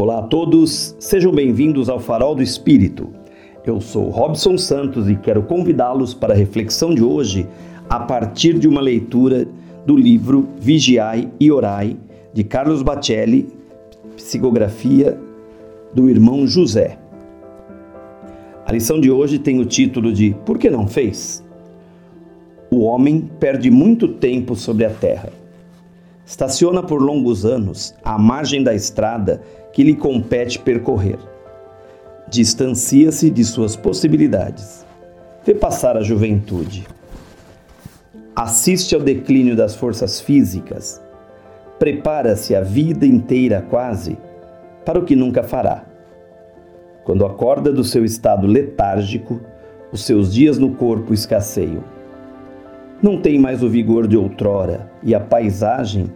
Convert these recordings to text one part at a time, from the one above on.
Olá a todos, sejam bem-vindos ao Farol do Espírito. Eu sou Robson Santos e quero convidá-los para a reflexão de hoje a partir de uma leitura do livro Vigiai e Orai, de Carlos Bacelli, psicografia do irmão José. A lição de hoje tem o título de Por que não fez? O homem perde muito tempo sobre a terra. Estaciona por longos anos à margem da estrada que lhe compete percorrer. Distancia-se de suas possibilidades. Vê passar a juventude. Assiste ao declínio das forças físicas. Prepara-se a vida inteira quase para o que nunca fará. Quando acorda do seu estado letárgico, os seus dias no corpo escasseiam. Não tem mais o vigor de outrora e a paisagem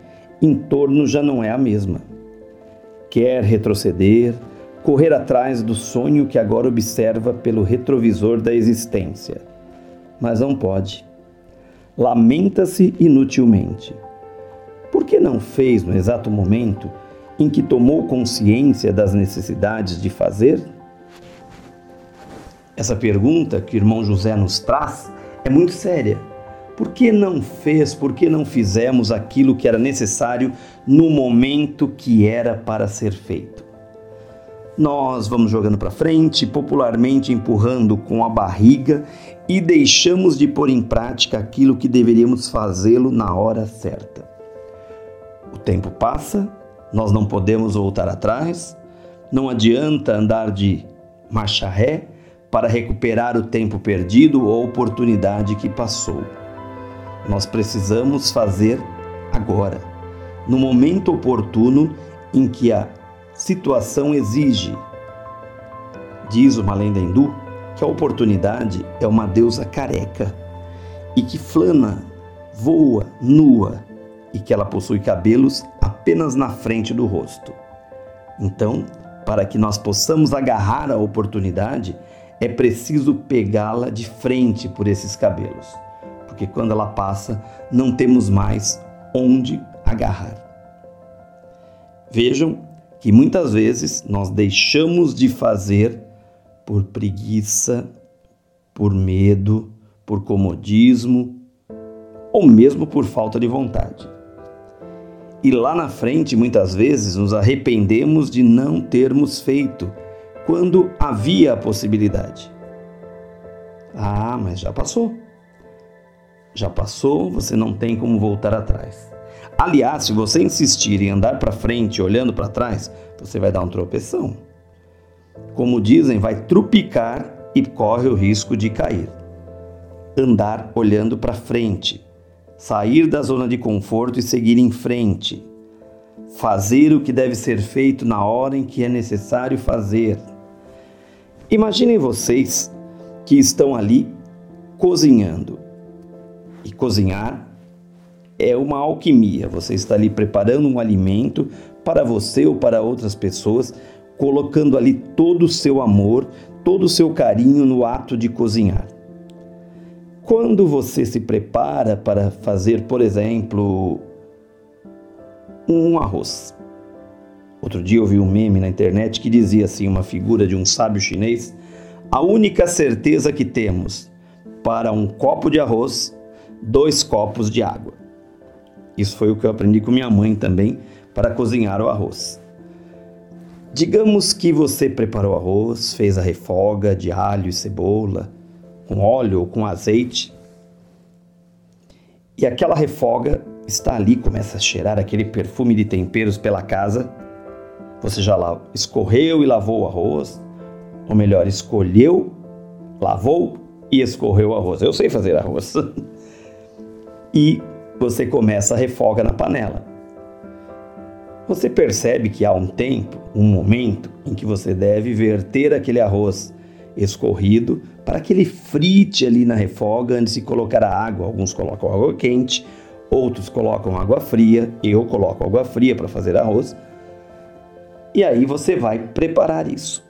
em torno já não é a mesma quer retroceder, correr atrás do sonho que agora observa pelo retrovisor da existência. Mas não pode. Lamenta-se inutilmente. Por que não fez no exato momento em que tomou consciência das necessidades de fazer? Essa pergunta que o irmão José nos traz é muito séria por que não fez, por que não fizemos aquilo que era necessário no momento que era para ser feito? Nós vamos jogando para frente, popularmente empurrando com a barriga e deixamos de pôr em prática aquilo que deveríamos fazê-lo na hora certa. O tempo passa, nós não podemos voltar atrás, não adianta andar de marcha ré para recuperar o tempo perdido ou oportunidade que passou. Nós precisamos fazer agora, no momento oportuno em que a situação exige. Diz uma lenda hindu que a oportunidade é uma deusa careca e que flana, voa, nua e que ela possui cabelos apenas na frente do rosto. Então, para que nós possamos agarrar a oportunidade, é preciso pegá-la de frente por esses cabelos porque quando ela passa, não temos mais onde agarrar. Vejam que muitas vezes nós deixamos de fazer por preguiça, por medo, por comodismo ou mesmo por falta de vontade. E lá na frente, muitas vezes, nos arrependemos de não termos feito quando havia a possibilidade. Ah, mas já passou já passou, você não tem como voltar atrás. Aliás, se você insistir em andar para frente olhando para trás, você vai dar um tropeção. Como dizem, vai trupicar e corre o risco de cair. Andar olhando para frente, sair da zona de conforto e seguir em frente. Fazer o que deve ser feito na hora em que é necessário fazer. Imaginem vocês que estão ali cozinhando e cozinhar é uma alquimia. Você está ali preparando um alimento para você ou para outras pessoas, colocando ali todo o seu amor, todo o seu carinho no ato de cozinhar. Quando você se prepara para fazer, por exemplo, um arroz. Outro dia eu vi um meme na internet que dizia assim, uma figura de um sábio chinês: "A única certeza que temos para um copo de arroz dois copos de água. Isso foi o que eu aprendi com minha mãe também para cozinhar o arroz. Digamos que você preparou o arroz, fez a refoga de alho e cebola, com óleo ou com azeite, e aquela refoga está ali, começa a cheirar aquele perfume de temperos pela casa. Você já escorreu e lavou o arroz, ou melhor, escolheu, lavou e escorreu o arroz. Eu sei fazer arroz. e você começa a refoga na panela. Você percebe que há um tempo, um momento em que você deve verter aquele arroz escorrido para que ele frite ali na refoga antes de colocar a água. Alguns colocam água quente, outros colocam água fria. Eu coloco água fria para fazer arroz. E aí você vai preparar isso.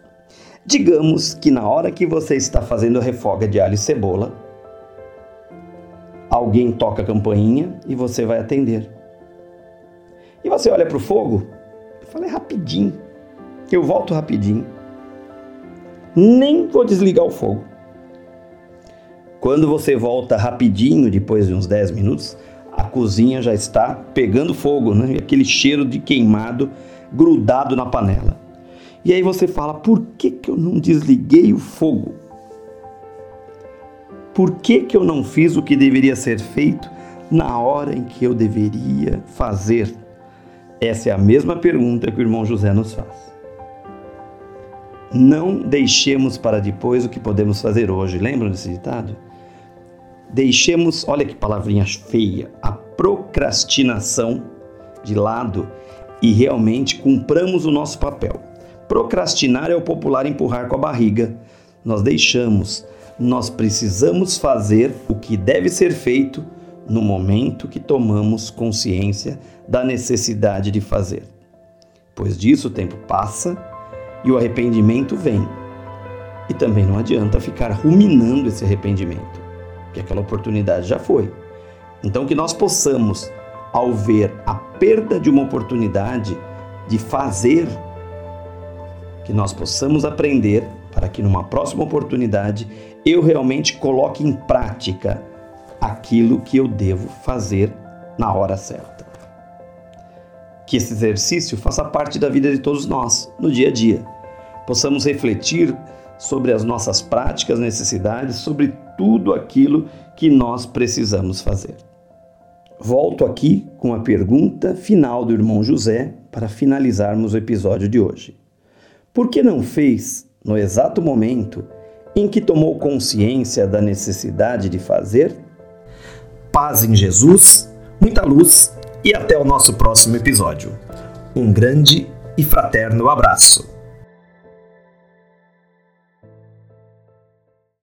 Digamos que na hora que você está fazendo a refoga de alho e cebola, alguém toca a campainha e você vai atender. E você olha para o fogo fala, é rapidinho. eu volto rapidinho, nem vou desligar o fogo. Quando você volta rapidinho, depois de uns 10 minutos, a cozinha já está pegando fogo, né? aquele cheiro de queimado grudado na panela. E aí você fala: por que, que eu não desliguei o fogo? Por que, que eu não fiz o que deveria ser feito na hora em que eu deveria fazer? Essa é a mesma pergunta que o irmão José nos faz. Não deixemos para depois o que podemos fazer hoje. Lembram desse ditado? Deixemos, olha que palavrinha feia, a procrastinação de lado e realmente cumpramos o nosso papel. Procrastinar é o popular empurrar com a barriga. Nós deixamos, nós precisamos fazer o que deve ser feito no momento que tomamos consciência da necessidade de fazer. Pois disso o tempo passa e o arrependimento vem. E também não adianta ficar ruminando esse arrependimento, que aquela oportunidade já foi. Então que nós possamos ao ver a perda de uma oportunidade de fazer, que nós possamos aprender para que numa próxima oportunidade eu realmente coloque em prática aquilo que eu devo fazer na hora certa. Que esse exercício faça parte da vida de todos nós, no dia a dia. Possamos refletir sobre as nossas práticas, necessidades, sobre tudo aquilo que nós precisamos fazer. Volto aqui com a pergunta final do irmão José para finalizarmos o episódio de hoje. Por que não fez no exato momento em que tomou consciência da necessidade de fazer? Paz em Jesus, muita luz e até o nosso próximo episódio. Um grande e fraterno abraço.